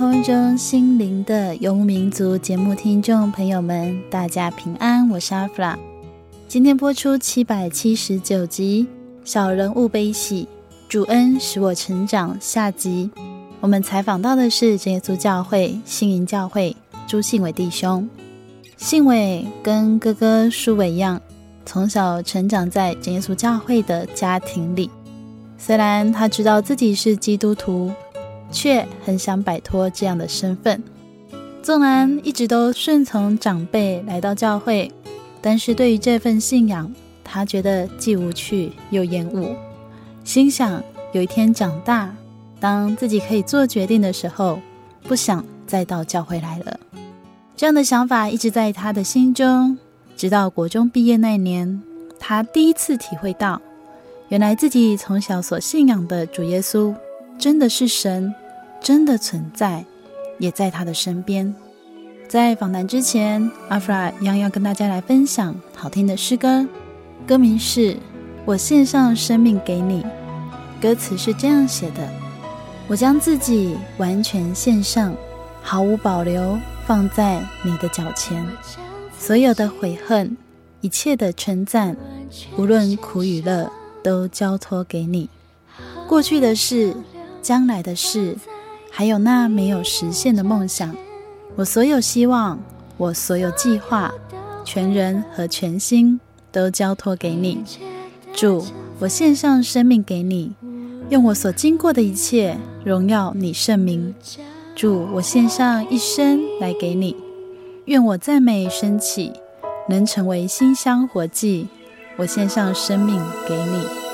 空中心灵的游牧民族节目听众朋友们，大家平安，我是阿弗拉。今天播出七百七十九集《小人物悲喜，主恩使我成长》下集。我们采访到的是耶稣教会新营教会朱信伟弟兄。信伟跟哥哥书伟一样，从小成长在耶稣教会的家庭里。虽然他知道自己是基督徒。却很想摆脱这样的身份。纵然一直都顺从长辈来到教会，但是对于这份信仰，他觉得既无趣又厌恶。心想有一天长大，当自己可以做决定的时候，不想再到教会来了。这样的想法一直在他的心中，直到国中毕业那年，他第一次体会到，原来自己从小所信仰的主耶稣，真的是神。真的存在，也在他的身边。在访谈之前，阿弗拉一样要跟大家来分享好听的诗歌，歌名是《我献上生命给你》。歌词是这样写的：我将自己完全献上，毫无保留放在你的脚前，所有的悔恨，一切的称赞，无论苦与乐，都交托给你。过去的事，将来的事。还有那没有实现的梦想，我所有希望，我所有计划，全人和全心都交托给你，主，我献上生命给你，用我所经过的一切荣耀你圣名，主，我献上一生来给你，愿我赞美升起，能成为馨香活祭，我献上生命给你，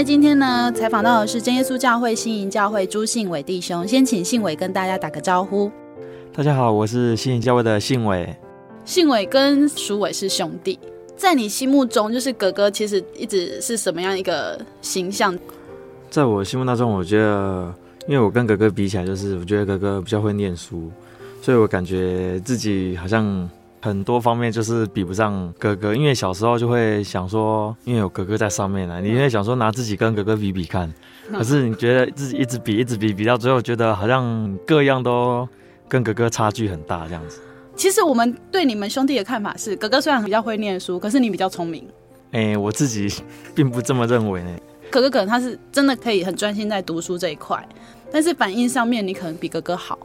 在今天呢，采访到的是真耶稣教会新营教会朱信伟弟兄，先请信伟跟大家打个招呼。大家好，我是新营教会的信伟。信伟跟鼠伟是兄弟，在你心目中，就是哥哥其实一直是什么样一个形象？在我心目当中，我觉得，因为我跟哥哥比起来，就是我觉得哥哥比较会念书，所以我感觉自己好像很多方面就是比不上哥哥。因为小时候就会想说，因为有哥哥在上面呢，你会想说拿自己跟哥哥比比看。可是你觉得自己一直比，一直比，比到最后，觉得好像各样都跟哥哥差距很大这样子。其实我们对你们兄弟的看法是，哥哥虽然比较会念书，可是你比较聪明。哎、欸，我自己并不这么认为呢。哥哥可能他是真的可以很专心在读书这一块，但是反应上面你可能比哥哥好。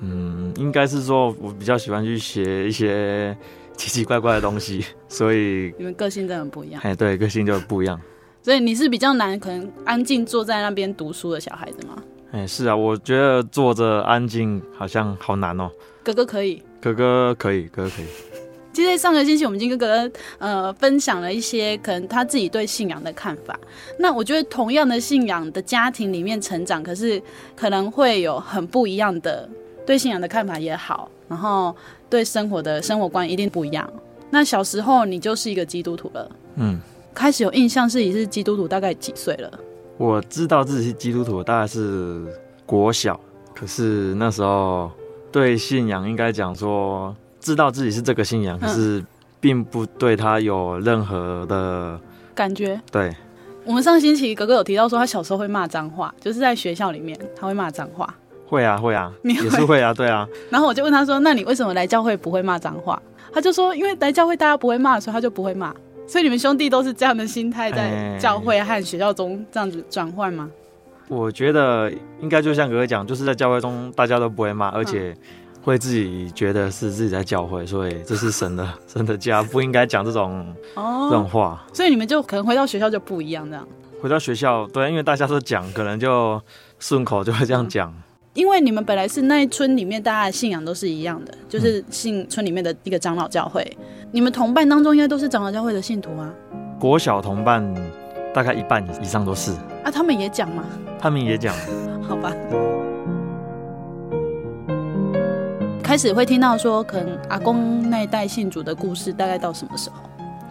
嗯，应该是说我比较喜欢去学一些奇奇怪怪的东西，所以你们个性真的很不一样。哎，对，个性就不一样。所以你是比较难，可能安静坐在那边读书的小孩子吗？哎，是啊，我觉得坐着安静好像好难哦。哥哥可以，哥哥可以，哥哥可以。其实上个星期我们已经跟哥哥呃分享了一些可能他自己对信仰的看法。那我觉得同样的信仰的家庭里面成长，可是可能会有很不一样的对信仰的看法也好，然后对生活的生活观一定不一样。那小时候你就是一个基督徒了，嗯，开始有印象自己是基督徒，大概几岁了？我知道自己是基督徒，大概是国小，可是那时候对信仰应该讲说。知道自己是这个信仰，可是并不对他有任何的感觉。对，我们上星期哥哥有提到说，他小时候会骂脏话，就是在学校里面他会骂脏话。会啊，会啊，你也是会啊，对啊。然后我就问他说：“那你为什么来教会不会骂脏话？”他就说：“因为来教会大家不会骂，所以他就不会骂。”所以你们兄弟都是这样的心态，在教会和学校中这样子转换吗？我觉得应该就像哥哥讲，就是在教会中大家都不会骂，而且。会自己觉得是自己在教会，所以这是神的神的家，不应该讲这种哦这种话。所以你们就可能回到学校就不一样，这样。回到学校，对，因为大家都讲，可能就顺口就会这样讲。嗯。因为你们本来是那一村里面大家的信仰都是一样的，就是信村里面的一个长老教会。你们同伴当中应该都是长老教会的信徒啊。国小同伴大概一半以上都是。啊，他们也讲吗？他们也讲。好吧。开始会听到说，可能阿公那一代信主的故事，大概到什么时候？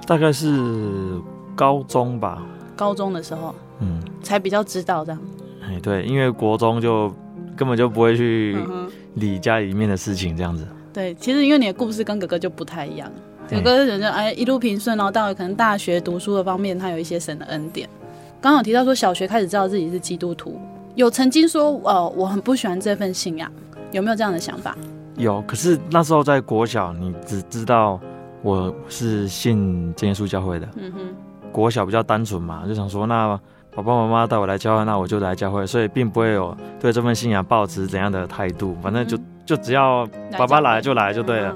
大概是高中吧。高中的时候，嗯，才比较知道这样。哎，对，因为国中就根本就不会去理家里面的事情，这样子。对，其实因为你的故事跟哥哥就不太一样，哥哥人家哎一路平顺，然后到了可能大学读书的方面，他有一些神的恩典。刚好提到说，小学开始知道自己是基督徒，有曾经说，呃，我很不喜欢这份信仰，有没有这样的想法？有，可是那时候在国小，你只知道我是信真耶稣教会的。嗯哼，国小比较单纯嘛，就想说，那爸爸妈妈带我来教会，那我就来教会，所以并不会有对这份信仰抱持怎样的态度，反正就就只要爸爸来就来就对了。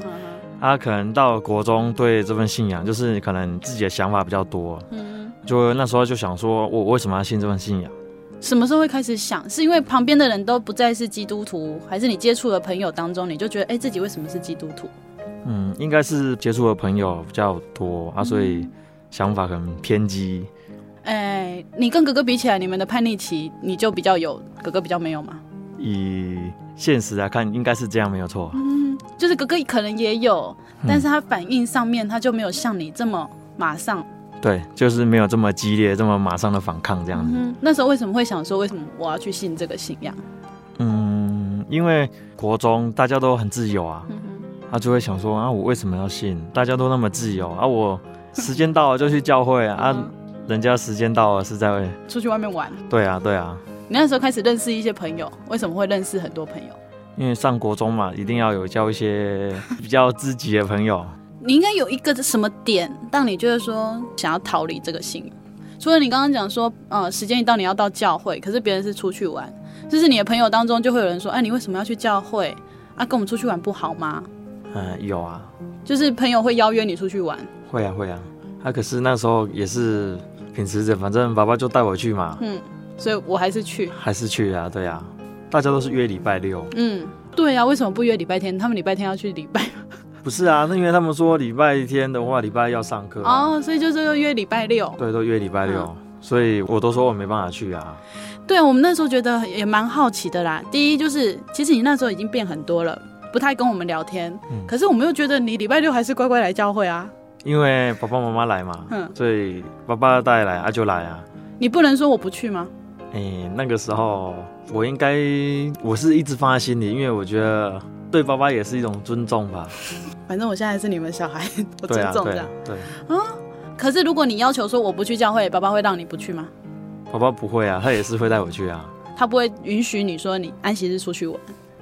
他、啊、可能到国中对这份信仰，就是可能自己的想法比较多。嗯，就那时候就想说，我为什么要信这份信仰？什么时候会开始想？是因为旁边的人都不再是基督徒，还是你接触的朋友当中，你就觉得，哎、欸，自己为什么是基督徒？嗯，应该是接触的朋友比较多啊，所以想法很偏激。哎、欸，你跟哥哥比起来，你们的叛逆期你就比较有，哥哥比较没有吗？以现实来看，应该是这样，没有错。嗯，就是哥哥可能也有，但是他反应上面他就没有像你这么马上。对，就是没有这么激烈，这么马上的反抗这样子。嗯，那时候为什么会想说，为什么我要去信这个信仰？嗯，因为国中大家都很自由啊，他、嗯啊、就会想说啊，我为什么要信？大家都那么自由啊，我时间到了就去教会啊，嗯、啊人家时间到了是在出去外面玩。对啊，对啊。你那时候开始认识一些朋友，为什么会认识很多朋友？因为上国中嘛，一定要有交一些 比较知己的朋友。你应该有一个什么点让你觉得说想要逃离这个信？除了你刚刚讲说，呃，时间一到你要到教会，可是别人是出去玩，就是你的朋友当中就会有人说，哎，你为什么要去教会？啊，跟我们出去玩不好吗？嗯，有啊，就是朋友会邀约你出去玩。会啊，会啊。啊，可是那时候也是秉持着，反正爸爸就带我去嘛。嗯，所以我还是去。还是去啊，对啊。大家都是约礼拜六。嗯，对啊，为什么不约礼拜天？他们礼拜天要去礼拜。不是啊，那因为他们说礼拜天的话，礼拜要上课哦，所以就是要约礼拜六。对，都约礼拜六。所以我都说我没办法去啊。对，我们那时候觉得也蛮好奇的啦。第一就是，其实你那时候已经变很多了，不太跟我们聊天。嗯。可是我们又觉得你礼拜六还是乖乖来教会啊。因为爸爸妈妈来嘛，嗯，所以爸爸带来啊就来啊。你不能说我不去吗？哎、欸，那个时候我应该我是一直放在心里，因为我觉得对爸爸也是一种尊重吧。反正我现在是你们小孩，我尊重这样。对啊，对，对啊。可是如果你要求说我不去教会，爸爸会让你不去吗？爸爸不会啊，他也是会带我去啊。他不会允许你说你安息日出去玩，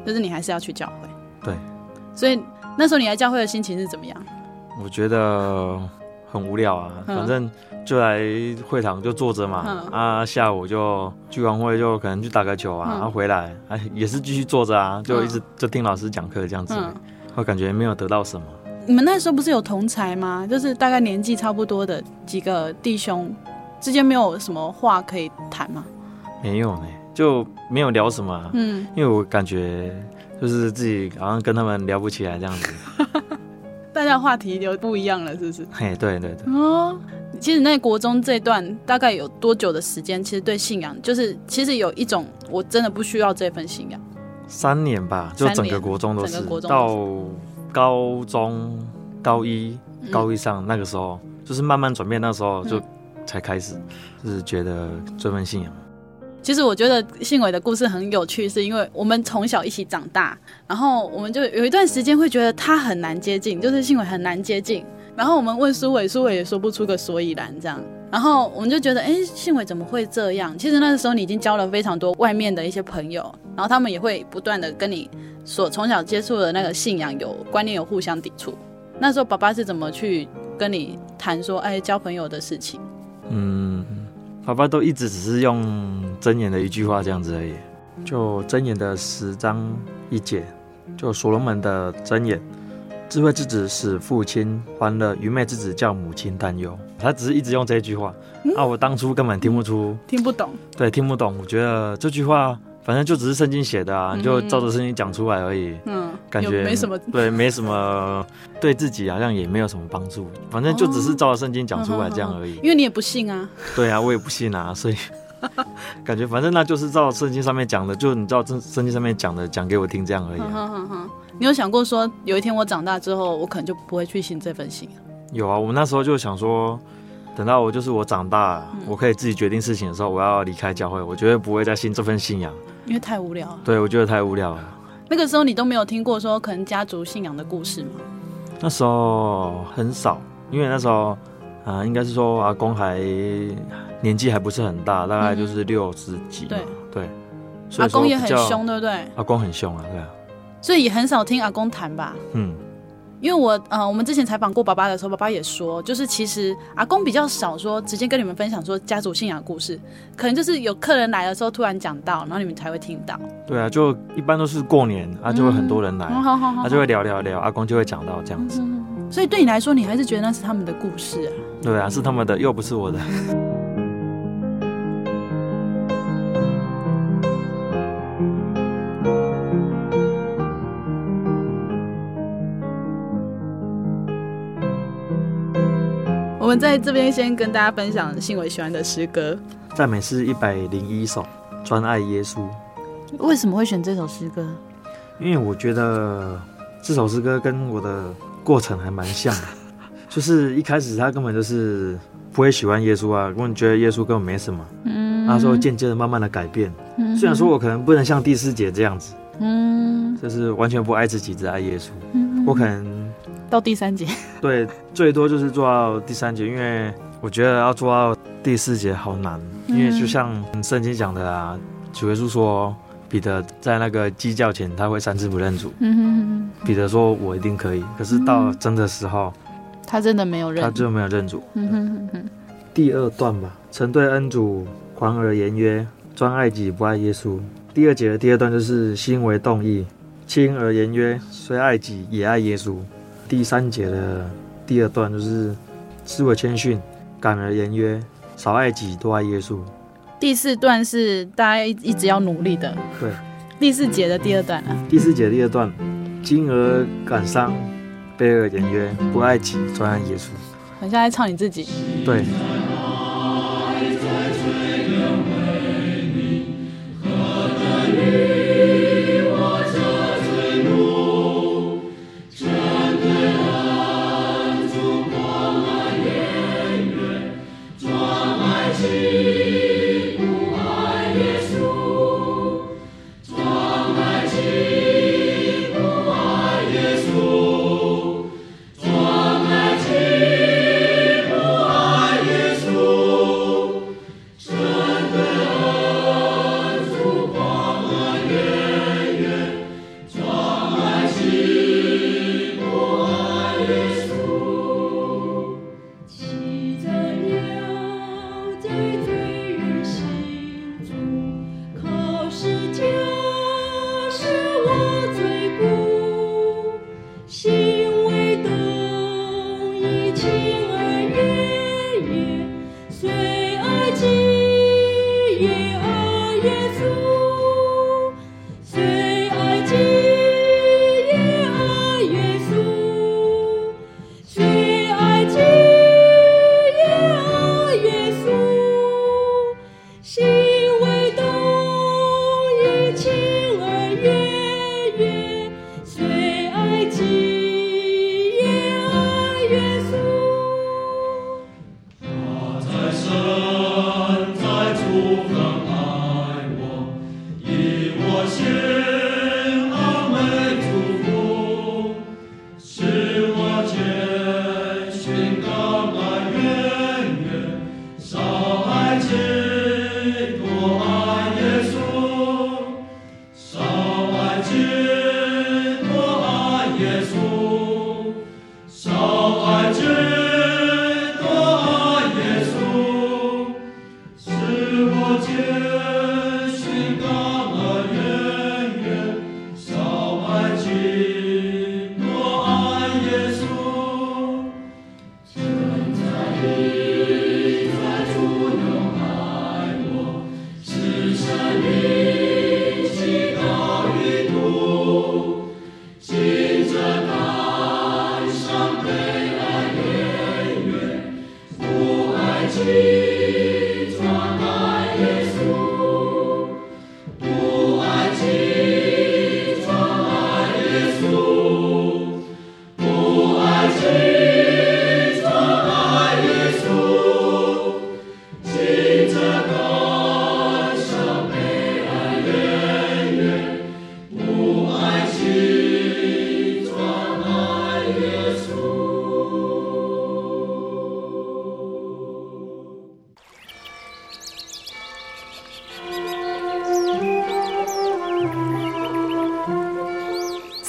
就是你还是要去教会。对。所以那时候你来教会的心情是怎么样？我觉得很无聊啊，反正就来会堂就坐着嘛。啊，下午就聚完会就可能去打个球啊，然后回来哎也是继续坐着啊，就一直就听老师讲课这样子。我感觉没有得到什么。你们那时候不是有同才吗？就是大概年纪差不多的几个弟兄之间，没有什么话可以谈吗？没有呢，就没有聊什么啊。嗯，因为我感觉就是自己好像跟他们聊不起来这样子。大家话题就不一样了，是不是？嘿，对对对。哦，其实那国中这段大概有多久的时间？其实对信仰，就是其实有一种我真的不需要这份信仰。三年吧，就整个国中都是，整个国中到高中高一高一上那个时候，嗯、就是慢慢转变，那时候就才开始，就是觉得这份信仰。其实我觉得信伟的故事很有趣，是因为我们从小一起长大，然后我们就有一段时间会觉得他很难接近，就是信伟很难接近。然后我们问苏伟，苏伟也说不出个所以然，这样。然后我们就觉得，哎，信伟怎么会这样？其实那个时候你已经交了非常多外面的一些朋友，然后他们也会不断的跟你所从小接触的那个信仰有观念有互相抵触。那时候爸爸是怎么去跟你谈说，哎，交朋友的事情？嗯，爸爸都一直只是用箴言的一句话这样子而已，就箴言的十章一节，就所罗门的箴言。智慧之子使父亲欢乐，愚昧之子叫母亲担忧。他只是一直用这一句话，嗯、啊，我当初根本听不出，听不懂，对，听不懂。我觉得这句话反正就只是圣经写的啊，嗯、你就照着圣经讲出来而已。嗯，感觉没什么，对，没什么，对自己好像也没有什么帮助。反正就只是照着圣经讲出来这样而已。因为你也不信啊。对啊，我也不信啊，所以 感觉反正那就是照圣经上面讲的，就你照圣圣经上面讲的讲给我听这样而已、啊。你有想过说，有一天我长大之后，我可能就不会去信这份信？有啊，我们那时候就想说，等到我就是我长大，嗯、我可以自己决定事情的时候，我要离开教会，我绝对不会再信这份信仰，因为太无聊了。对，我觉得太无聊了。那个时候你都没有听过说可能家族信仰的故事吗？那时候很少，因为那时候啊、呃，应该是说阿公还年纪还不是很大，大概就是六十几、嗯。对对，阿公也很凶，对不对？阿公很凶啊，对啊。所以也很少听阿公谈吧，嗯，因为我呃，我们之前采访过爸爸的时候，爸爸也说，就是其实阿公比较少说直接跟你们分享说家族信仰故事，可能就是有客人来的时候突然讲到，然后你们才会听到。对啊，就一般都是过年啊，就会很多人来，他、嗯啊、就会聊聊聊，阿公就会讲到这样子、嗯。所以对你来说，你还是觉得那是他们的故事啊？对啊，是他们的，又不是我的。们在这边先跟大家分享信伟喜欢的诗歌，赞美诗一百零一首，专爱耶稣。为什么会选这首诗歌？因为我觉得这首诗歌跟我的过程还蛮像的，就是一开始他根本就是不会喜欢耶稣啊，根本觉得耶稣根本没什么。嗯，他说渐渐的慢慢的改变。嗯，虽然说我可能不能像第四节这样子，嗯，就是完全不爱自己，只爱耶稣。嗯，我可能。到第三节，对，最多就是做到第三节，因为我觉得要做到第四节好难，嗯、因为就像圣经讲的啊，主耶稣说彼得在那个鸡叫前他会三次不认主，嗯哼哼，彼得说我一定可以，可是到真的时候，他真的没有认，他就没有认主。嗯哼哼哼，第二段吧，曾对恩主狂而言曰，专爱己不爱耶稣。第二节的第二段就是心为动意，轻而言曰，虽爱己也爱耶稣。第三节的第二段就是自我谦逊，敢而言约：少爱己，多爱耶稣。第四段是大家一直要努力的。对。第四节的第二段啊。第四节的第二段，今而感伤，悲而言曰：不爱己，专爱耶稣。很像在唱你自己。对。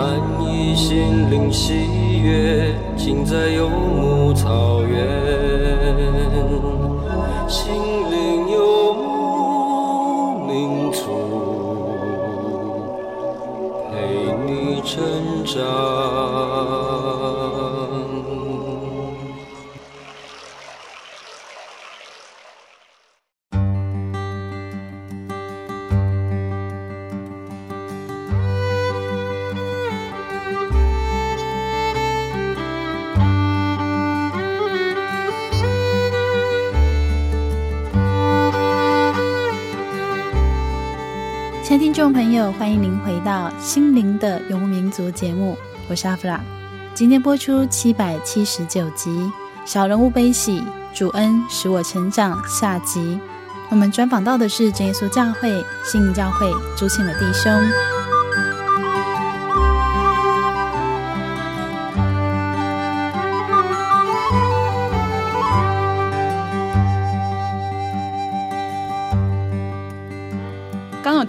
满溢心灵喜悦，尽在游牧草原。心灵游牧民族，陪你成长。到《心灵的游牧民族》节目，我是阿弗拉。今天播出七百七十九集《小人物悲喜，主恩使我成长》下集。我们专访到的是真耶稣教会新教会朱庆的弟兄。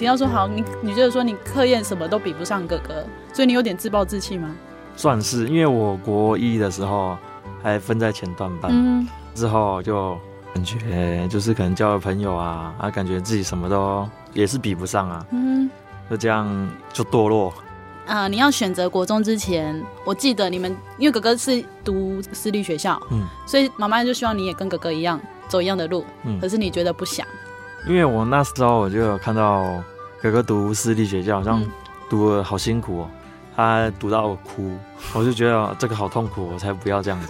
提到说，好，你你觉得说你课业什么都比不上哥哥，所以你有点自暴自弃吗？算是，因为我国一的时候还分在前段班，嗯，之后就感觉就是可能交了朋友啊，啊，感觉自己什么都也是比不上啊，嗯，就这样就堕落。啊、呃，你要选择国中之前，我记得你们因为哥哥是读私立学校，嗯，所以妈妈就希望你也跟哥哥一样走一样的路，嗯，可是你觉得不想，因为我那时候我就有看到哥哥读私立学校，好像读的好辛苦哦，他读到我哭，我就觉得这个好痛苦，我才不要这样子。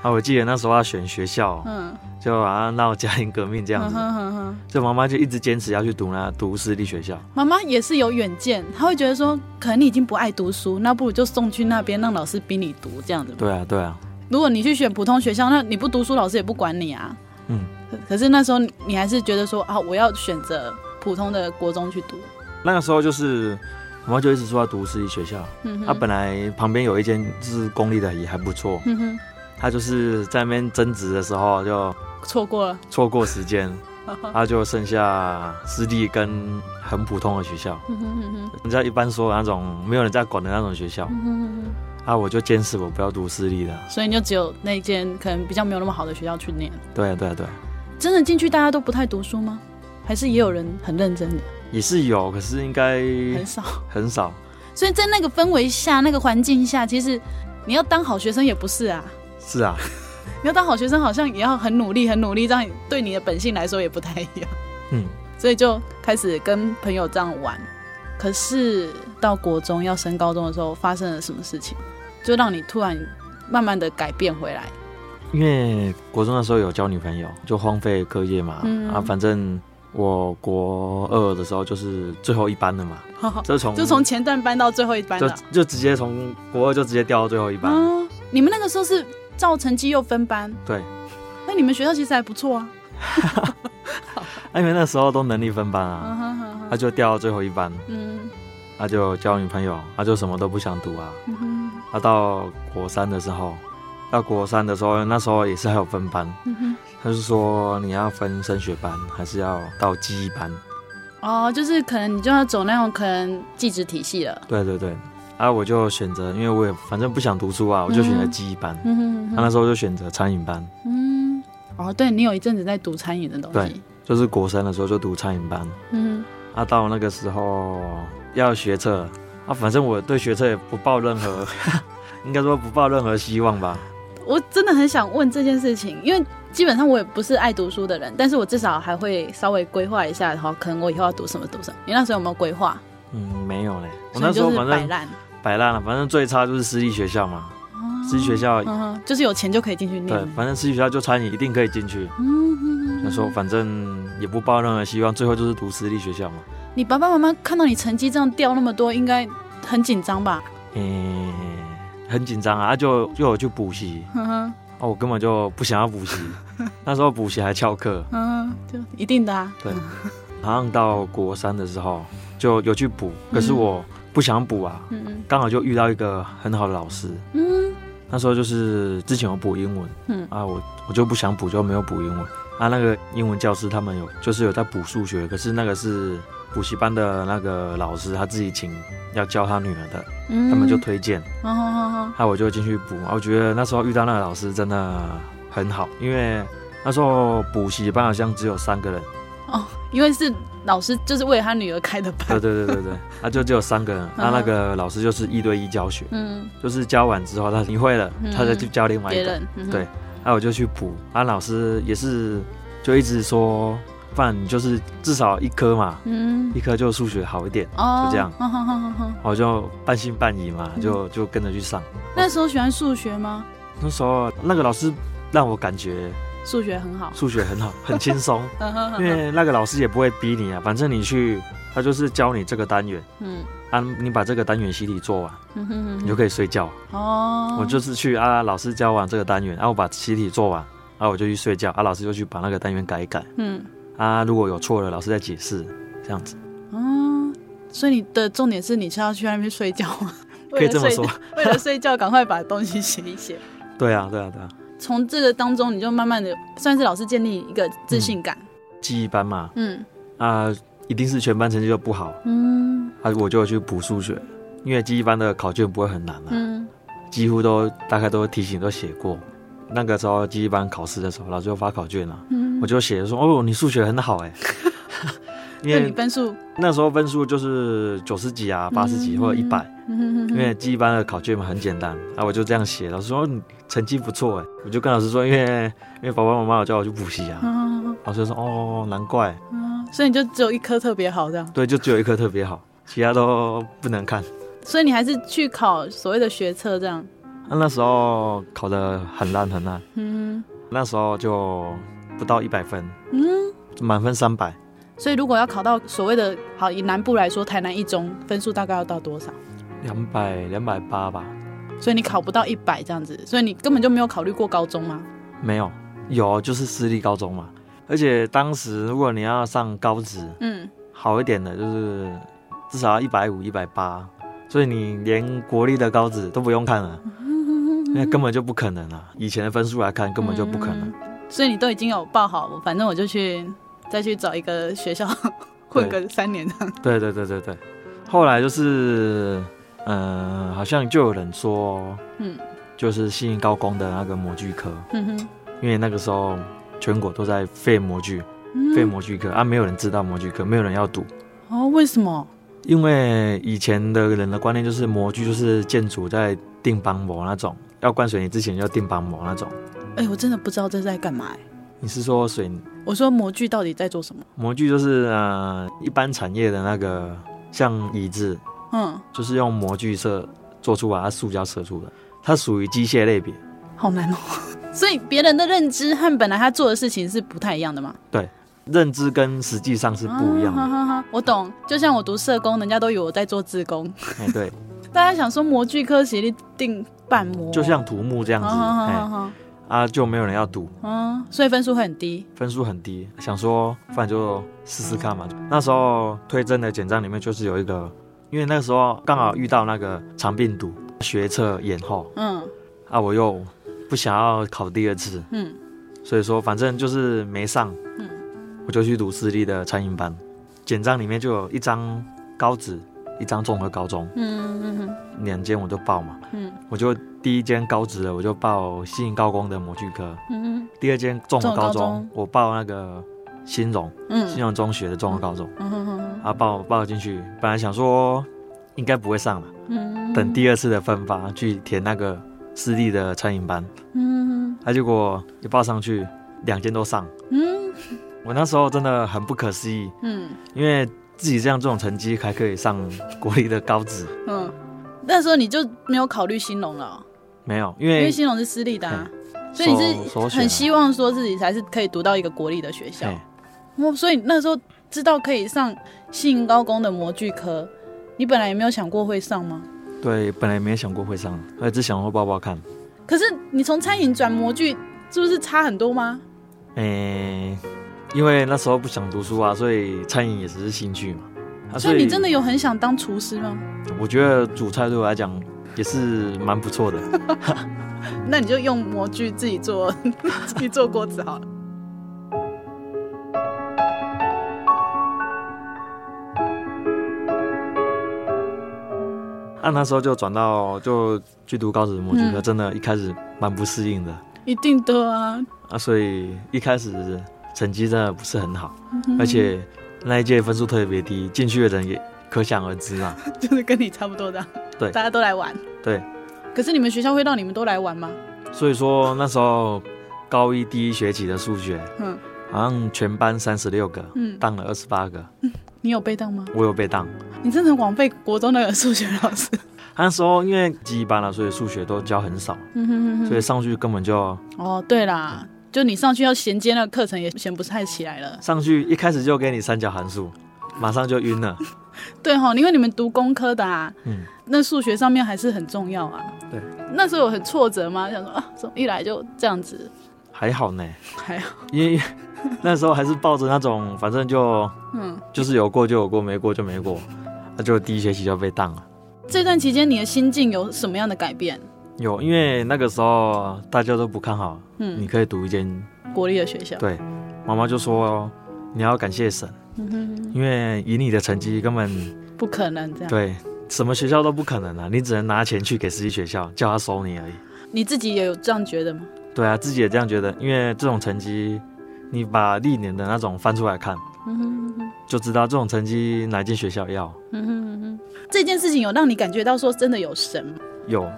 啊，我记得那时候要选学校，嗯，就好像闹家庭革命这样子，嗯、哼哼哼就妈妈就一直坚持要去读那读私立学校。妈妈也是有远见，她会觉得说，可能你已经不爱读书，那不如就送去那边让老师逼你读这样子。对啊，对啊。如果你去选普通学校，那你不读书，老师也不管你啊。嗯。可是那时候你还是觉得说啊，我要选择普通的国中去读。那个时候就是我妈就一直说要读私立学校，嗯，他本来旁边有一间就是公立的也还不错，嗯哼。他就是在那边争执的时候就错过了，错过时间，他就剩下私立跟很普通的学校。人家一般说那种没有人在管的那种学校，啊，我就坚持我不要读私立的，所以你就只有那间可能比较没有那么好的学校去念。对对对，真的进去大家都不太读书吗？还是也有人很认真的？也是有，可是应该很少很少。所以在那个氛围下，那个环境下，其实你要当好学生也不是啊。是啊，你要当好学生，好像也要很努力，很努力，这样对你的本性来说也不太一样。嗯，所以就开始跟朋友这样玩。可是到国中要升高中的时候，发生了什么事情，就让你突然慢慢的改变回来？因为国中的时候有交女朋友，就荒废课业嘛。嗯、啊，反正我国二的时候就是最后一班了嘛，就从就从前段班到最后一班了，就就直接从国二就直接调到最后一班。嗯，你们那个时候是？照成绩又分班，对，那你们学校其实还不错啊。因为那时候都能力分班啊，他、uh uh. 就掉到最后一班，嗯，他就交女朋友，他就什么都不想读啊。他、uh 到国三的时候，到国三的时候，那时候也是还有分班，他、uh 是说你要分升学班，还是要到技艺班？哦、uh,，就是可能你就要走那种可能技职体系了。对对对。啊，我就选择，因为我也反正不想读书啊，我就选择技艺班。嗯哼，他、啊、那时候就选择餐饮班。嗯，哦，对，你有一阵子在读餐饮的东西。对，就是国三的时候就读餐饮班。嗯，啊，到那个时候要学测，啊，反正我对学测也不抱任何，应该说不抱任何希望吧。我真的很想问这件事情，因为基本上我也不是爱读书的人，但是我至少还会稍微规划一下，然后可能我以后要读什么读什么。你那时候有没有规划？嗯，没有嘞。我那时候反正摆烂了，反正最差就是私立学校嘛。哦、私立学校、嗯，就是有钱就可以进去念。对，反正私立学校就差你一定可以进去。嗯，他说反正也不抱任何希望，最后就是读私立学校嘛。你爸爸妈妈看到你成绩这样掉那么多，应该很紧张吧？嗯，很紧张啊，就就有去补习。嗯哼，哦，我根本就不想要补习，那时候补习还翘课。嗯，就一定的啊。对，好像到国三的时候就有去补，可是我。嗯不想补啊，嗯刚好就遇到一个很好的老师。嗯，那时候就是之前有补英文，嗯啊，我我就不想补，就没有补英文。啊，那个英文教师他们有就是有在补数学，可是那个是补习班的那个老师他自己请要教他女儿的，他们就推荐。哦哦哦，那我就进去补。我觉得那时候遇到那个老师真的很好，因为那时候补习班好像只有三个人。哦，因为是。老师就是为他女儿开的班，对对对对对，他、啊、就只有三个人，那、嗯、那个老师就是一对一教学，嗯，就是教完之后他你会了，嗯、他再去教另外一个。人，嗯、对，那、啊、我就去补，啊，老师也是就一直说，不然你就是至少一科嘛，嗯，一科就数学好一点，哦，就这样，我就半信半疑嘛，就就跟着去上。那时候喜欢数学吗？那时候那个老师让我感觉。数学很好，数学很好，很轻松，因为那个老师也不会逼你啊，反正你去，他就是教你这个单元，嗯，啊，你把这个单元习题做完，嗯哼哼，你就可以睡觉。哦，我就是去啊，老师教完这个单元，然后我把习题做完，然后我就去睡觉，啊，老师就去把那个单元改一改，嗯，啊，啊，如果有错了，老师再解释，这样子。哦，所以你的重点是你是要去那边睡觉吗？可以这么说，为了睡觉，赶快把东西写一写。对啊，对啊，对啊。从这个当中，你就慢慢的算是老师建立一个自信感。嗯、记忆班嘛，嗯，啊，一定是全班成绩就不好，嗯，啊，我就去补数学，因为记忆班的考卷不会很难嘛、啊，嗯，几乎都大概都提醒都写过。那个时候记忆班考试的时候，老师就发考卷了、啊，嗯，我就写说，哦，你数学很好哎，因为你分数？那时候分数就是九十几啊，八十几、嗯、或者一百、嗯，因为记忆班的考卷嘛很简单，啊，我就这样写，老师说你成绩不错哎，我就跟老师说，因为因为爸爸妈妈有叫我去补习啊、嗯，老师就说哦，难怪，嗯，所以你就只有一科特别好这样，对，就只有一科特别好，其他都不能看，所以你还是去考所谓的学测这样，那那时候考的很烂很烂，嗯，那时候就不到一百分，嗯，满分三百。所以如果要考到所谓的好，以南部来说，台南一中分数大概要到多少？两百两百八吧。所以你考不到一百这样子，所以你根本就没有考虑过高中吗？没有，有就是私立高中嘛。而且当时如果你要上高职，嗯，好一点的就是至少要一百五、一百八，所以你连国立的高职都不用看了，因为根本就不可能啊。以前的分数来看，根本就不可能。嗯，所以你都已经有报好，反正我就去。再去找一个学校混个三年这样。对对对对对，后来就是，嗯、呃，好像就有人说，嗯，就是信义高工的那个模具科，嗯哼，因为那个时候全国都在废模具，废、嗯、模具科啊，没有人知道模具科，没有人要读。哦，为什么？因为以前的人的观念就是模具就是建筑在定邦模那种，要灌水泥之前要定邦模那种。哎、欸，我真的不知道这是在干嘛、欸。你是说水泥？我说模具到底在做什么？模具就是呃，一般产业的那个像椅子，嗯，就是用模具设做出来，它塑胶射出的，它属于机械类别。好难哦。所以别人的认知和本来他做的事情是不太一样的吗？对，认知跟实际上是不一样的。啊、我懂，就像我读社工，人家都以为我在做自工。哎，对。大家想说模具科学的定半模，就像土木这样子。啊，就没有人要读，嗯，所以分数会很低，分数很低，想说，反正就试试看嘛。那时候推甄的简章里面就是有一个，因为那个时候刚好遇到那个肠病毒，学测延后，嗯，啊，我又不想要考第二次，嗯，所以说反正就是没上，嗯，我就去读私立的餐饮班，简章里面就有一张高职，一张综合高中，嗯嗯嗯，两间我都报嘛，嗯，我就。第一间高职的我就报信义高光的模具科，嗯，第二间综合高中我报那个新荣，嗯，新荣中学的综合高中，嗯。哼哼，啊报报进去，本来想说应该不会上了，嗯，等第二次的分发去填那个私立的餐饮班，嗯，啊结果一报上去两间都上，嗯，我那时候真的很不可思议，嗯，因为自己这样这种成绩还可以上国立的高职，嗯，那时候你就没有考虑新荣了哦？没有，因为因为新荣是私立的啊，所以你是很希望说自己才是可以读到一个国立的学校。哦，所以那时候知道可以上信义高工的模具科，你本来也没有想过会上吗？对，本来也没有想过会上，我只想说报报看。可是你从餐饮转模具，是不是差很多吗？诶，因为那时候不想读书啊，所以餐饮也只是兴趣嘛。啊，所以你真的有很想当厨师吗？我觉得煮菜对我来讲。也是蛮不错的，那你就用模具自己做，自己做锅子好了。按、啊、那时候就转到就去读高职模具科，真的，一开始蛮不适应的。一定的啊。啊，所以一开始成绩真的不是很好，而且那一届分数特别低，进去的人也可想而知啊。就是跟你差不多的。对，大家都来玩。对，可是你们学校会让你们都来玩吗？所以说那时候高一第一学期的数学，嗯，好像全班三十六个，嗯，当了二十八个。嗯，你有被当吗？我有被当。你真的枉费国中那个数学老师。那时候因为基班了，所以数学都教很少，嗯哼哼哼，所以上去根本就……哦，对啦，就你上去要衔接那个课程也衔不太起来了。上去一开始就给你三角函数，马上就晕了。对哈，因为你们读工科的啊，嗯，那数学上面还是很重要啊。对，那时候有很挫折吗？想说啊，怎么一来就这样子？还好呢，还好，因为 那时候还是抱着那种，反正就嗯，就是有过就有过，没过就没过，那就第一学期就被当了。这段期间你的心境有什么样的改变？有，因为那个时候大家都不看好，嗯你可以读一间国立的学校，对，妈妈就说你要感谢神，嗯哼，因为以你的成绩根本不可能这样。对什么学校都不可能啊，你只能拿钱去给私立学校，叫他收你而已。你自己也有这样觉得吗？对啊，自己也这样觉得，因为这种成绩，你把历年的那种翻出来看，嗯哼嗯哼就知道这种成绩哪间学校要嗯哼嗯哼，这件事情有让你感觉到说真的有神吗？有，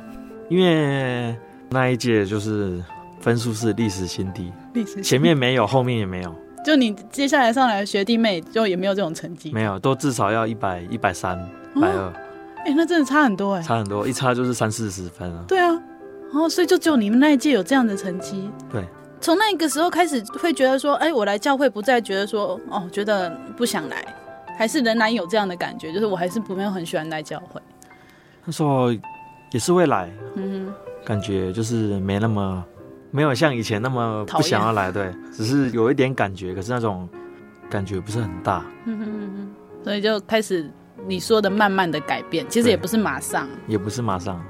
因为那一届就是分数是历史新低，历史前面没有，后面也没有，就你接下来上来的学弟妹就也没有这种成绩，没有，都至少要一百、一百三、百二，哎，那真的差很多哎。差很多，一差就是三四十分啊。对啊，哦，所以就只有你们那一届有这样的成绩。对，从那个时候开始会觉得说，哎，我来教会不再觉得说，哦，觉得不想来，还是仍然有这样的感觉，就是我还是不没有很喜欢来教会。那时候也是会来，嗯感觉就是没那么没有像以前那么不想要来，对，只是有一点感觉，可是那种感觉不是很大。哼，嗯哼嗯。哼，所以就开始你说的慢慢的改变，其实也不是马上。也不是马上。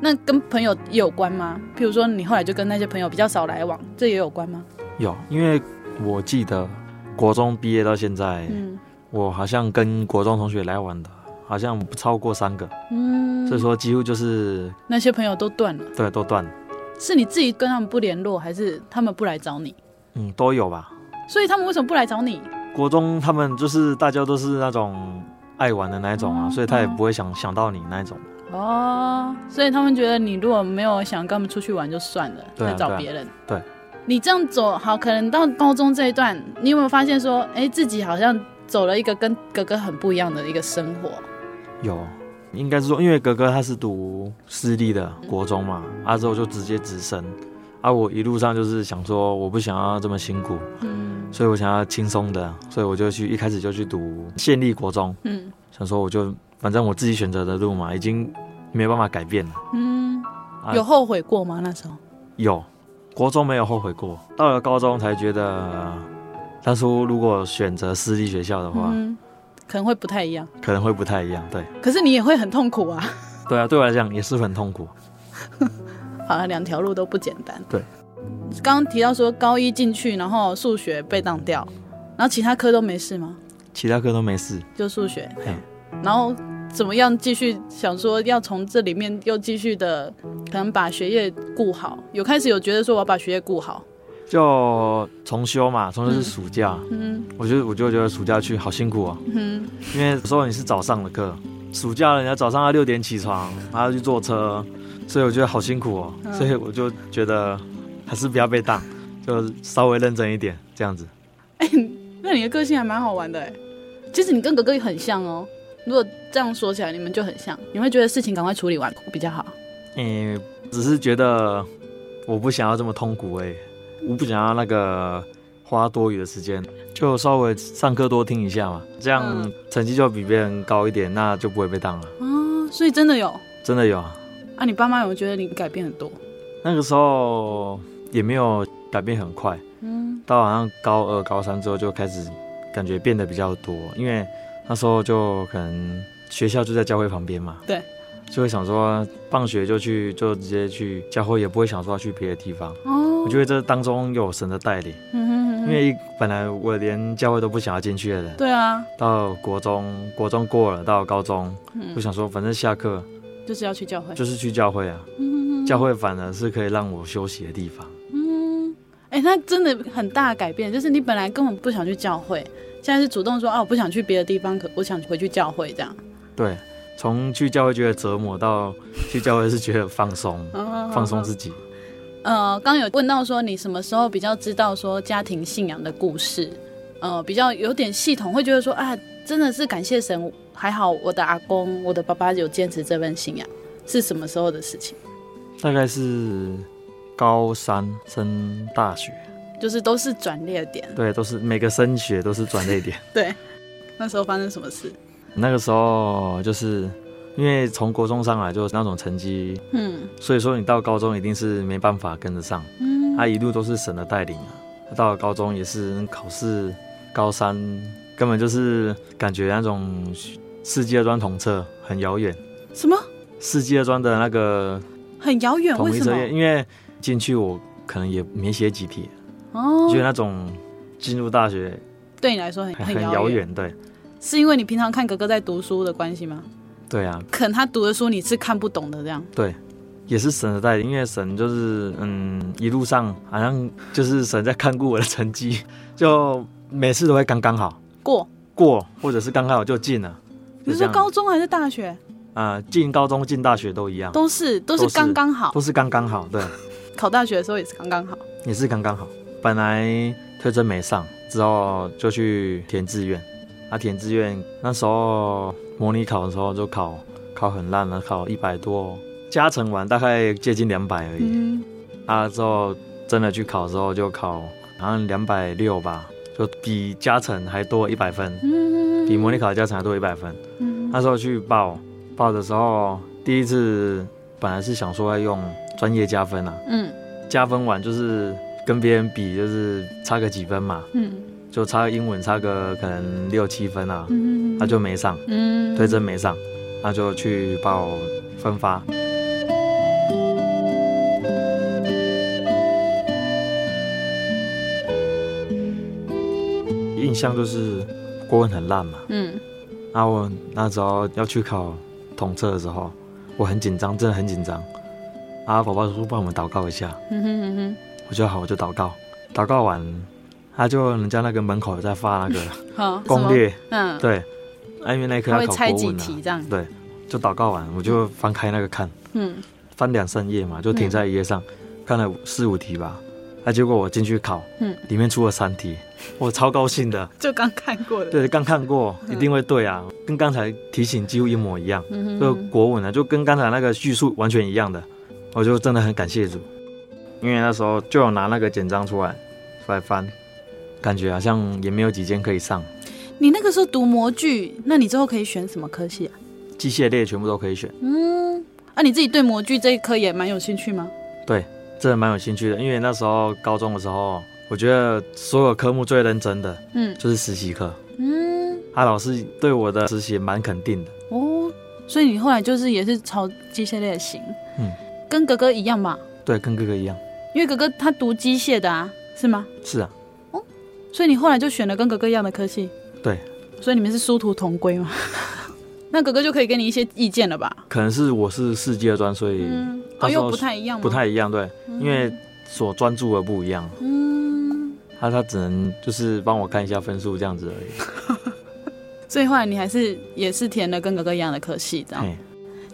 那跟朋友也有关吗？譬如说你后来就跟那些朋友比较少来往，这也有关吗？有，因为我记得国中毕业到现在，嗯我好像跟国中同学来往的，好像不超过三个，嗯，所以说几乎就是那些朋友都断了，对都断，是你自己跟他们不联络，还是他们不来找你？嗯，都有吧。所以他们为什么不来找你？国中他们就是大家都是那种爱玩的那一种啊，哦所以他也不会想想到你那一种。哦，所以他们觉得你如果没有想跟他们出去玩就算了，再找别人。对啊你这样走好，可能到高中这一段，你有没有发现说，哎，自己好像走了一个跟哥哥很不一样的一个生活？有，应该是说，因为哥哥他是读私立的国中嘛，啊之后就直接直升，啊我一路上就是想说，我不想要这么辛苦，嗯。所以我想要轻松的，所以我就去一开始就去读县立国中，嗯。想说我就反正我自己选择的路嘛，已经没有办法改变了。嗯，啊。有后悔过吗？那时候？有，国中没有后悔过，到了高中才觉得，当初如果选择私立学校的话，嗯，可能会不太一样。可能会不太一样。对，可是你也会很痛苦啊。对啊，对我来讲也是很痛苦。好了，两条路都不简单。对，刚刚提到说高一进去，然后数学被当掉，然后其他科都没事吗？其他科都没事。就数学，嘿，然后怎么样继续想说要从这里面又继续的可能把学业顾好，有开始有觉得说我要把学业顾好，就重修嘛，重修是暑假，嗯。我就我就觉得暑假去好辛苦哦，嗯。因为有时候你是早上的课，暑假人家早上要六点起床，还要去坐车，所以我觉得好辛苦哦，嗯。所以我就觉得还是不要被当，就稍微认真一点这样子。哎那你的个性还蛮好玩的哎，其实你跟哥哥也很像哦。如果这样说起来，你们就很像，你会觉得事情赶快处理完比较好。嗯，只是觉得我不想要这么痛苦而已，我不想要那个花多余的时间，就稍微上课多听一下嘛，这样嗯成绩就比别人高一点，那就不会被当了。哦，所以真的有真的有啊，啊？你爸妈有没有觉得你改变很多？那个时候也没有改变很快，嗯到好像高二、高三之后就开始感觉变得比较多，因为那时候就可能学校就在教会旁边嘛，对，就会想说放学就去，就直接去教会，也不会想说要去别的地方。哦。我觉得这当中有神的带领，嗯哼哼哼。因为本来我连教会都不想要进去的人，对啊，到国中，国中过了，到高中，嗯。我想说反正下课就是要去教会，就是去教会啊，嗯哼哼。教会反而是可以让我休息的地方。嗯，哎、那真的很大的改变，就是你本来根本不想去教会，现在是主动说啊，我不想去别的地方，可我想回去教会这样。对，从去教会觉得折磨到去教会是觉得放松，放松自己。呃，刚有问到说你什么时候比较知道说家庭信仰的故事，呃，比较有点系统，会觉得说啊，真的是感谢神，还好我的阿公、我的爸爸有坚持这份信仰，是什么时候的事情？大概是高三升大学，就是都是转捩点，对，都是每个升学都是转捩点。对，那时候发生什么事？那个时候就是因为从国中上来就是那种成绩，嗯所以说你到高中一定是没办法跟得上。嗯嗯，他一路都是神的带领啊。到了高中也是考试，高三根本就是感觉那种世界专统测很遥远。什么？世界专的那个很遥远？为什么？因为进去我可能也没写几题。哦，觉得那种进入大学对你来说很很遥远。对，是因为你平常看哥哥在读书的关系吗？对啊，可能他读的书你是看不懂的这样。对。也是神的带领，因为神就是嗯，一路上好像就是神在看顾我的成绩，就每次都会刚刚好过过，或者是刚刚好就进了。你是说高中还是大学？啊、呃，进高中进大学都一样，都是都是刚刚好，都是刚刚好。对，考大学的时候也是刚刚好，也是刚刚好。本来推甄没上，之后就去填志愿。啊，填志愿那时候模拟考的时候就考考很烂了，考一百多。加成完大概接近两百而已，嗯，啊之后真的去考之后就考好像两百六吧，就比加成还多一百分，嗯，比模拟考加成还多一百分，嗯，那时候去报报的时候，第一次本来是想说要用专业加分啊，嗯，加分完就是跟别人比就是差个几分嘛，嗯，就差个英文差个可能六七分啊，嗯，他就没上，嗯，推甄没上，那就去报分发。印象就是国文很烂嘛，嗯，然后我那时候要去考统测的时候，我很紧张，真的很紧张。啊，宝宝叔帮我们祷告一下，嗯哼嗯哼，我就好，我就祷告，祷告完，他就人家那个门口在发那个 攻略，嗯，对，因为那科要考国文啊，对，就祷告完，我就翻开那个看，嗯，翻两三页嘛，就停在一页上，看了四五题吧。那、啊、结果我进去考，嗯，里面出了三题，我超高兴的。就刚看过的，对，刚看过，一定会对啊，嗯、跟刚才题型几乎一模一样。嗯，就国文啊，就跟刚才那个叙述完全一样的，我就真的很感谢主，因为那时候就有拿那个简章出来出来翻，感觉好像也没有几间可以上。你那个时候读模具，那你之后可以选什么科系啊？机械类全部都可以选。嗯，啊，你自己对模具这一科也蛮有兴趣吗？对。真的蛮有兴趣的，因为那时候高中的时候，我觉得所有科目最认真的，嗯，就是实习课，嗯，啊老师对我的实习蛮肯定的哦，所以你后来就是也是朝机械类型，嗯，跟哥哥一样吧？对，跟哥哥一样，因为哥哥他读机械的啊，是吗？是啊，哦，所以你后来就选了跟哥哥一样的科系，对，所以你们是殊途同归嘛？那哥哥就可以给你一些意见了吧？可能是我是世界专，所以。嗯哦，又不太一样吗？不太一样，对，嗯、因为所专注的不一样。嗯，他他只能就是帮我看一下分数这样子而已。所以后来你还是也是填了跟哥哥一样的科系，这样。嘿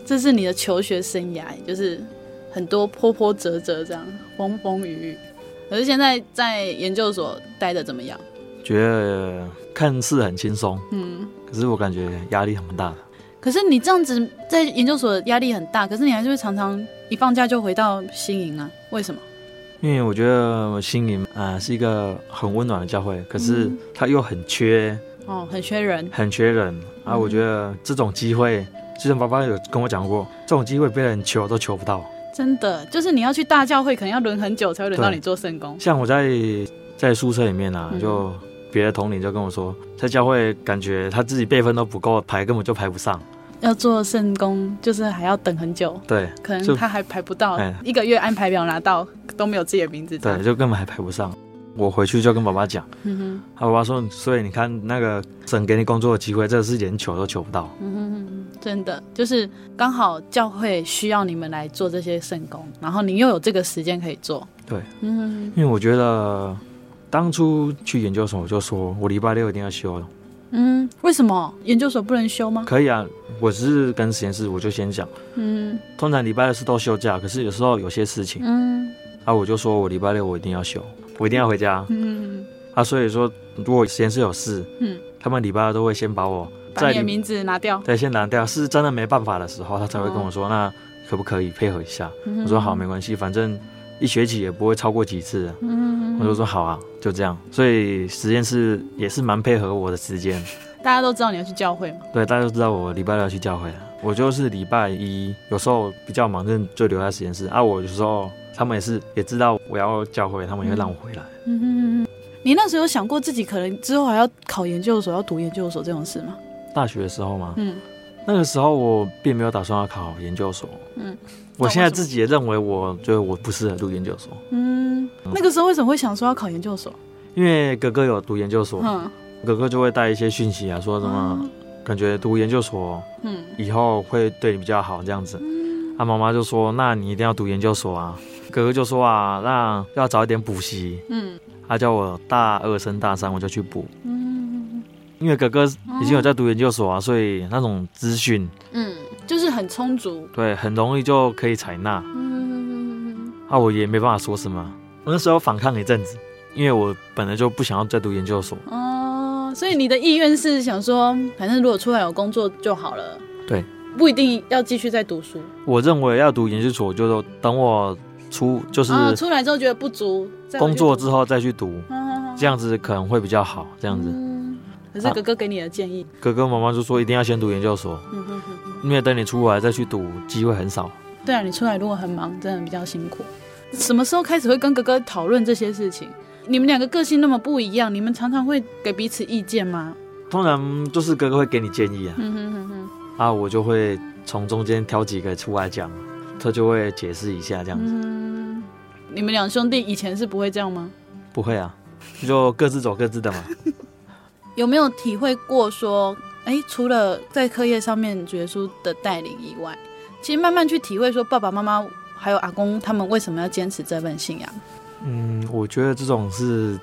这是你的求学生涯，就是很多波波折折这样，风风雨雨。可是现在在研究所待的怎么样？觉得看似很轻松，嗯，可是我感觉压力很大。可是你这样子在研究所压力很大，可是你还是会常常一放假就回到新营啊？为什么？因为我觉得新营啊、呃、是一个很温暖的教会，可是它又很缺哦，很缺人，很缺人啊！我觉得这种机会，之前爸爸有跟我讲过，这种机会被人求都求不到。真的，就是你要去大教会，可能要轮很久才会轮到你做圣工。像我在在宿舍里面啊，就别的同龄就跟我说，在教会感觉他自己辈分都不够排，根本就排不上。要做圣工，就是还要等很久。对，可能他还排不到，一个月安排表拿到都没有自己的名字。对，就根本还排不上。我回去就跟爸爸讲，嗯哼，他爸爸说，所以你看那个神给你工作的机会，这个是连求都求不到。嗯哼，真的就是刚好教会需要你们来做这些圣工，然后你又有这个时间可以做。对，嗯哼，因为我觉得当初去研究所，我就说我礼拜六一定要休。嗯，为什么研究所不能休吗？可以啊，我只是跟实验室，我就先讲。嗯，通常礼拜六是都休假，可是有时候有些事情，嗯，啊，我就说我礼拜六我一定要休，我一定要回家。嗯，啊，所以说如果实验室有事，嗯，他们礼拜二都会先把我把你的名字拿掉，对，先拿掉。是真的没办法的时候，他才会跟我说，哦、那可不可以配合一下？嗯、我说好，没关系，反正一学期也不会超过几次。嗯，我就说好啊。就这样，所以实验室也是蛮配合我的时间。大家都知道你要去教会吗？对，大家都知道我礼拜六要去教会。我就是礼拜一有时候比较忙，就就留在实验室啊。我有时候他们也是也知道我要教会，他们也会让我回来。嗯嗯嗯，你那时候有想过自己可能之后还要考研究所，要读研究所这种事吗？大学的时候吗？嗯，那个时候我并没有打算要考研究所。嗯，我现在自己也认为，我觉得我不适合读研究所。嗯，那个时候为什么会想说要考研究所？因为哥哥有读研究所，嗯，哥哥就会带一些讯息啊，说什么感觉读研究所，嗯，以后会对你比较好这样子。啊妈妈就说：“那你一定要读研究所啊。”哥哥就说：“啊，那要早一点补习。”嗯，他叫我大二升大三我就去补。嗯，因为哥哥已经有在读研究所啊，所以那种资讯，嗯，就是很充足，对，很容易就可以采纳。嗯，啊，我也没办法说什么。我那时候反抗一阵子。因为我本来就不想要再读研究所哦，所以你的意愿是想说，反正如果出来有工作就好了，对，不一定要继续再读书。我认为要读研究所，就是等我出就是出来之后觉得不足，工作之后再去读，这样子可能会比较好。这样子，可是哥哥给你的建议，哥哥妈妈就说一定要先读研究所，因为等你出来再去读，机会很少。对啊，你出来如果很忙，真的比较辛苦。什么时候开始会跟哥哥讨论这些事情？你们两个个性那么不一样，你们常常会给彼此意见吗？通常就是哥哥会给你建议啊，嗯哼哼哼，啊，我就会从中间挑几个出来讲，他就会解释一下这样子。嗯，你们两兄弟以前是不会这样吗？不会啊，就各自走各自的嘛。有没有体会过说，哎，除了在课业上面觉书的带领以外，其实慢慢去体会说，爸爸妈妈还有阿公他们为什么要坚持这份信仰？嗯，我觉得这种是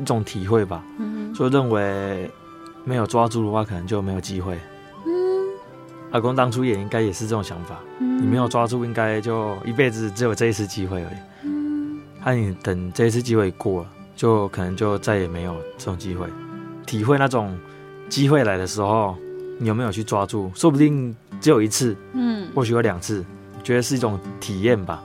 一种体会吧，嗯，就认为没有抓住的话，可能就没有机会。嗯，阿公当初也应该也是这种想法，嗯，你没有抓住，应该就一辈子只有这一次机会而已。嗯，那你等这一次机会过了，就可能就再也没有这种机会。体会那种机会来的时候，你有没有去抓住？说不定只有一次，嗯，或许有两次，觉得是一种体验吧。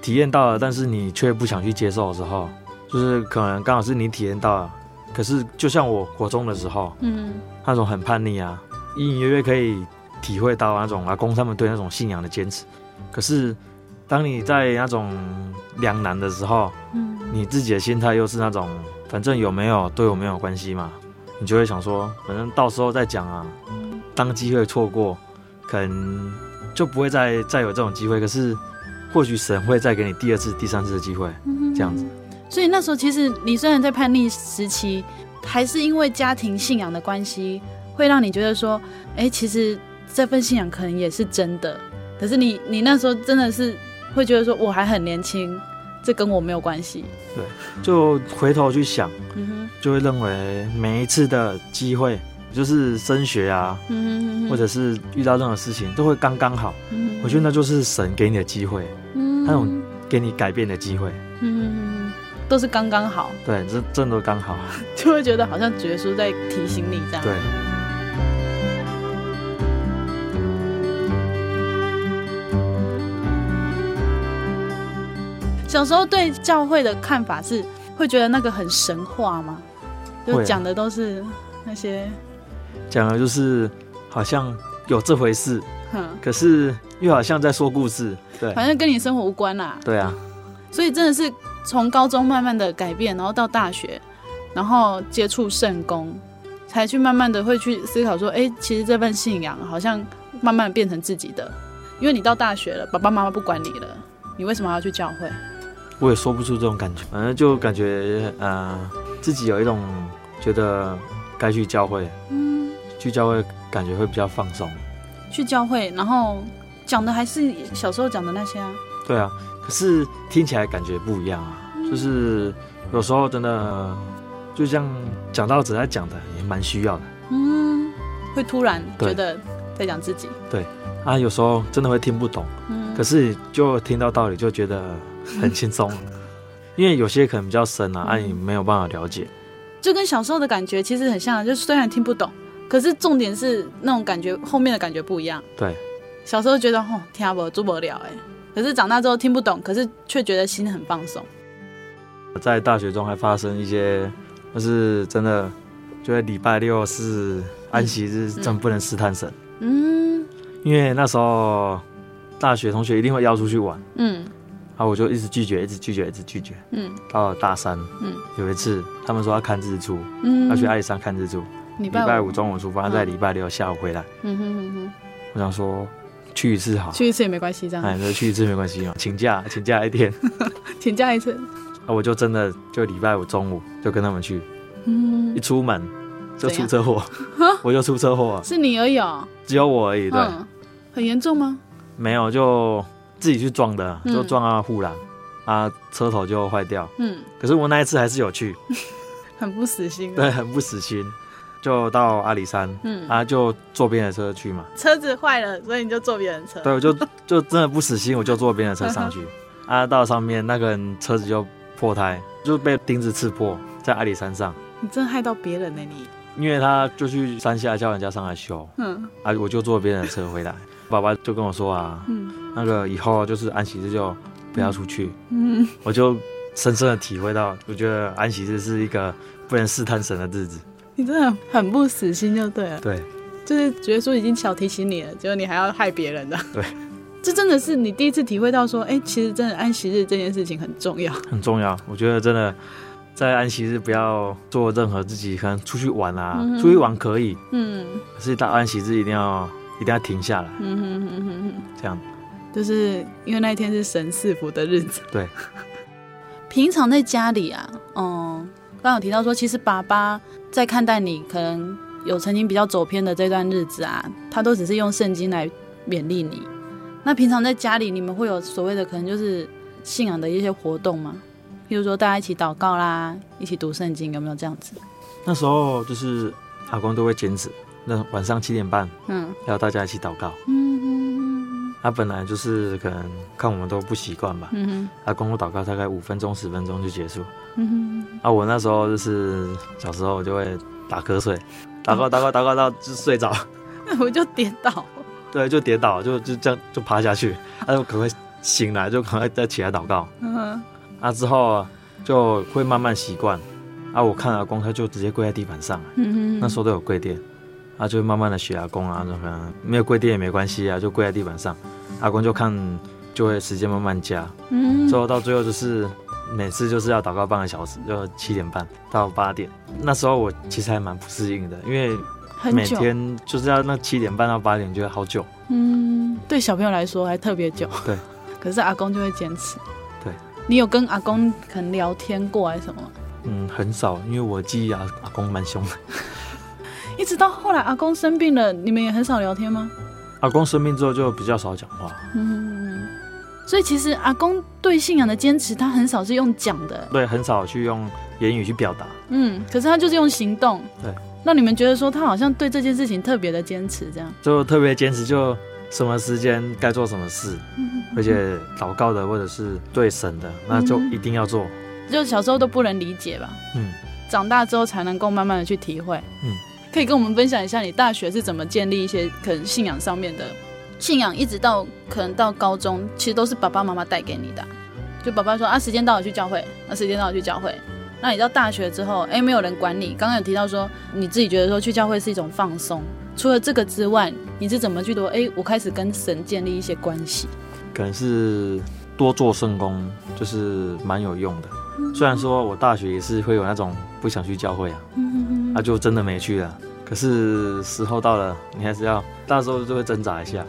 体验到了，但是你却不想去接受的时候，就是可能刚好是你体验到了。可是就像我国中的时候，嗯，那种很叛逆啊，隐隐约约可以体会到那种阿公他们对那种信仰的坚持。可是当你在那种两难的时候，嗯，你自己的心态又是那种，反正有没有对我没有关系嘛，你就会想说，反正到时候再讲啊。当机会错过，可能就不会再再有这种机会。可是。或许神会再给你第二次、第三次的机会，这样子。所以那时候，其实你虽然在叛逆时期，还是因为家庭信仰的关系，会让你觉得说，哎，其实这份信仰可能也是真的。可是你，你那时候真的是会觉得说，我还很年轻，这跟我没有关系。对，就回头去想，就会认为每一次的机会。就是升学啊，嗯，或者是遇到任何事情都会刚刚好，嗯，我觉得那就是神给你的机会，嗯，那种给你改变的机会，嗯，都是刚刚好，对，这真的刚好，就会觉得好像觉叔在提醒你这样，对。小时候对教会的看法是会觉得那个很神话吗？就讲的都是那些。讲的就是好像有这回事，可是又好像在说故事，对，反正跟你生活无关啦。对啊，所以真的是从高中慢慢的改变，然后到大学，然后接触圣工，才去慢慢的会去思考说，哎，其实这份信仰好像慢慢变成自己的，因为你到大学了，爸爸妈妈不管你了，你为什么还要去教会？我也说不出这种感觉，反正就感觉呃，自己有一种觉得该去教会。嗯。去教会感觉会比较放松。去教会，然后讲的还是小时候讲的那些啊。对啊，可是听起来感觉不一样啊。嗯、就是有时候真的，就像讲道者在讲的，也蛮需要的。嗯，会突然觉得在讲自己。对，对啊，有时候真的会听不懂。嗯。可是就听到道理就觉得 很轻松，因为有些可能比较深啊，啊，你没有办法了解。就跟小时候的感觉其实很像，就是虽然听不懂。可是重点是那种感觉，后面的感觉不一样。对，小时候觉得哦，听不做不了哎，可是长大之后听不懂，可是却觉得心很放松。在大学中还发生一些，就是真的觉得礼拜六是安息日，真不能试探神。嗯，因为那时候大学同学一定会邀出去玩。嗯，然后我就一直拒绝，一直拒绝，一直拒绝。嗯，到了大三，嗯，有一次他们说要看日出，嗯，要去阿里山看日出。礼拜，拜五中午出发，在礼拜六下午回来。嗯哼哼哼。我想说，去一次好，去一次也没关系，这样。哎，去一次没关系嘛，请假，请假一天，请假一次。啊我就真的就礼拜五中午就跟他们去。嗯。一出门就出车祸，我就出车祸。是你而已哦。只有我而已，对。很严重吗？没有，就自己去撞的，就撞到护栏，啊，车头就坏掉。嗯。可是我那一次还是有去。很不死心。对，很不死心。就到阿里山，嗯啊，就坐别人的车去嘛。车子坏了，所以你就坐别人车。对，我就 就真的不死心，我就坐别人的车上去。啊，到上面那个人车子就破胎，就被钉子刺破，在阿里山上。你真的害到别人呢，你。因为他就去山下叫人家上来修，嗯啊，我就坐别人的车回来。爸爸就跟我说啊，嗯，那个以后就是安息日就不要出去。嗯，我就深深的体会到，我觉得安息日是一个不能试探神的日子。你真的很不死心就对了，对，就是觉得说已经小提醒你了，结果你还要害别人的，对，这真的是你第一次体会到说，哎、欸，其实真的安息日这件事情很重要，很重要。我觉得真的在安息日不要做任何自己可能出去玩啊，嗯、出去玩可以，嗯，可是到安息日一定要一定要停下来，嗯哼哼哼哼，这样，就是因为那一天是神赐福的日子，对。平常在家里啊，嗯。刚有提到说，其实爸爸在看待你可能有曾经比较走偏的这段日子啊，他都只是用圣经来勉励你。那平常在家里，你们会有所谓的可能就是信仰的一些活动吗？譬如说大家一起祷告啦，一起读圣经，有没有这样子？那时候就是阿公都会坚持，那晚上七点半，嗯，要大家一起祷告。嗯哼，他本来就是可能看我们都不习惯吧。嗯哼，阿公祷告大概五分钟、十分钟就结束。嗯哼，啊，我那时候就是小时候就会打瞌睡，祷告祷告祷告到就睡着，那 我就跌倒，对，就跌倒，就就这样就趴下去，啊就赶快醒来，就赶快再起来祷告。嗯哼，啊之后就会慢慢习惯，啊我看阿公他就直接跪在地板上，嗯哼，那时候都有跪垫，啊就慢慢的学阿公啊，那可能没有跪垫也没关系啊，就跪在地板上，阿公就看就会时间慢慢加，嗯，最后到最后就是。每次就是要祷告半个小时，就七点半到八点。那时候我其实还蛮不适应的，因为每天就是要那七点半到八点，觉得好久。嗯，对小朋友来说还特别久。对，可是阿公就会坚持。对，你有跟阿公可能聊天过还是什么？嗯，很少，因为我记忆阿阿公蛮凶的。一直到后来阿公生病了，你们也很少聊天吗？阿公生病之后就比较少讲话。嗯。所以其实阿公对信仰的坚持，他很少是用讲的，对，很少去用言语去表达。嗯，可是他就是用行动。对，那你们觉得说他好像对这件事情特别的坚持，这样就特别坚持，就什么时间该做什么事，嗯、而且祷告的或者是对神的，那就一定要做。嗯、就小时候都不能理解吧？嗯，长大之后才能够慢慢的去体会。嗯，可以跟我们分享一下你大学是怎么建立一些可能信仰上面的。信仰一直到可能到高中，其实都是爸爸妈妈带给你的。就爸爸说啊，时间到了去教会，那时间到了去教会。那你到大学之后，哎，没有人管你。刚刚有提到说，你自己觉得说去教会是一种放松。除了这个之外，你是怎么去读？哎，我开始跟神建立一些关系。可能是多做圣工，就是蛮有用的。虽然说我大学也是会有那种不想去教会啊，那就真的没去了。可是时候到了，你还是要，到时候就会挣扎一下，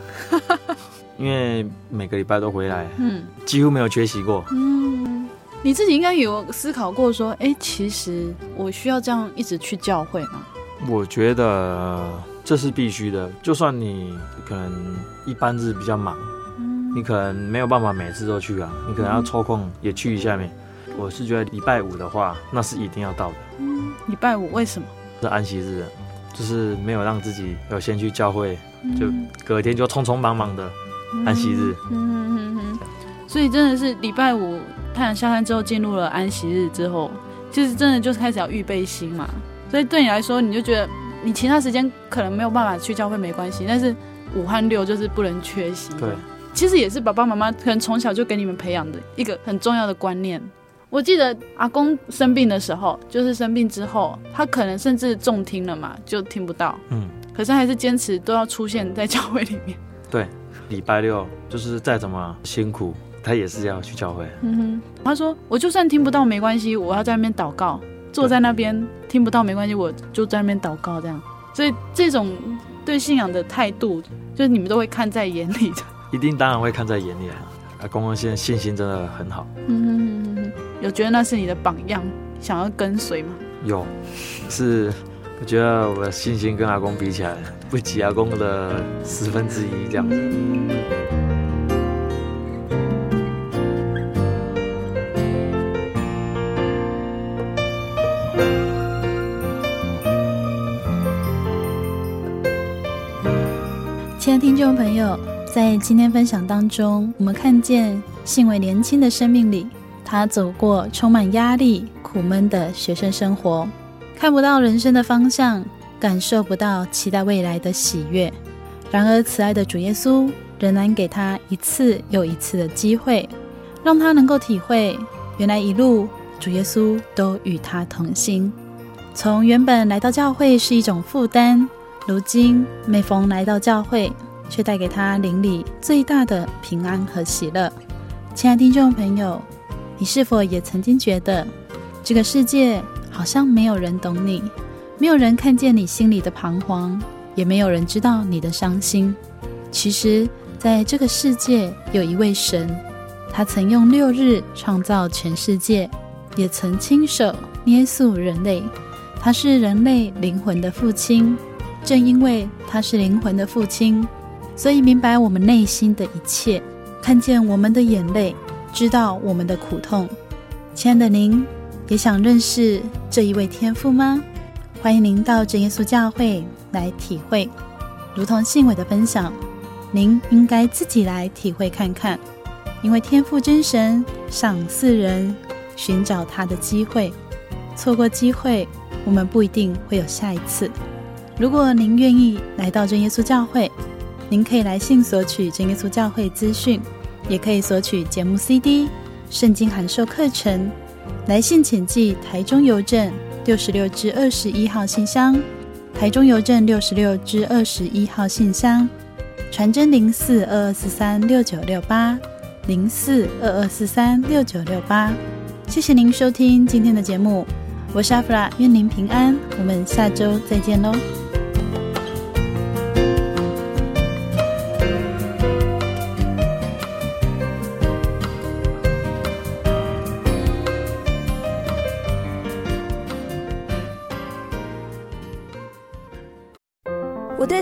因为每个礼拜都回来，嗯，几乎没有缺席过。嗯，你自己应该有思考过说，哎、欸，其实我需要这样一直去教会吗？我觉得这是必须的，就算你可能一般日比较忙，嗯，你可能没有办法每次都去啊，你可能要抽空也去一下面。嗯，我是觉得礼拜五的话，那是一定要到的。嗯，礼拜五为什么？是安息日。就是没有让自己有先去教会，就隔天就匆匆忙忙的安息日。嗯嗯嗯嗯。所以真的是礼拜五太阳下山之后进入了安息日之后，其实真的就是开始要预备心嘛。所以对你来说，你就觉得你其他时间可能没有办法去教会没关系，但是五和六就是不能缺席。对，其实也是爸爸妈妈可能从小就给你们培养的一个很重要的观念。我记得阿公生病的时候，就是生病之后，他可能甚至重听了嘛，就听不到。嗯，可是还是坚持都要出现在教会里面。对，礼拜六就是再怎么辛苦，他也是要去教会。嗯哼，他说我就算听不到没关系，我要在那边祷告，坐在那边听不到没关系，我就在那边祷告这样。所以这种对信仰的态度，就是你们都会看在眼里的。一定当然会看在眼里啊！阿公公现在信心真的很好。嗯哼哼哼，有觉得那是你的榜样，想要跟随吗？有，是我觉得我的信心跟阿公比起来，不及阿公的十分之一这样子。亲爱的听众朋友，在今天分享当中，我们看见信维年轻的生命里，他走过充满压力、苦闷的学生生活，看不到人生的方向，感受不到期待未来的喜悦。然而，慈爱的主耶稣仍然给他一次又一次的机会，让他能够体会，原来一路主耶稣都与他同行。从原本来到教会是一种负担，如今每逢来到教会，却带给他灵里最大的平安和喜乐。亲爱听众朋友，你是否也曾经觉得这个世界好像没有人懂你，没有人看见你心里的彷徨，也没有人知道你的伤心？其实，在这个世界有一位神，他曾用六日创造全世界，也曾亲手捏塑人类。他是人类灵魂的父亲，正因为他是灵魂的父亲，所以明白我们内心的一切，看见我们的眼泪。知道我们的苦痛，亲爱的您也想认识这一位天父吗？欢迎您到真耶稣教会来体会，如同信伟的分享，您应该自己来体会看看，因为天父真神赏赐人寻找他的机会，错过机会，我们不一定会有下一次。如果您愿意来到真耶稣教会，您可以来信索取真耶稣教会资讯。也可以索取节目 CD、圣经函授课程。来信请寄台中邮政六十六至二十一号信箱，台中邮政六十六至二十一号信箱，传真零四二二四三六九六八零四二二四三六九六八。谢谢您收听今天的节目，我是阿弗拉，愿您平安，我们下周再见喽。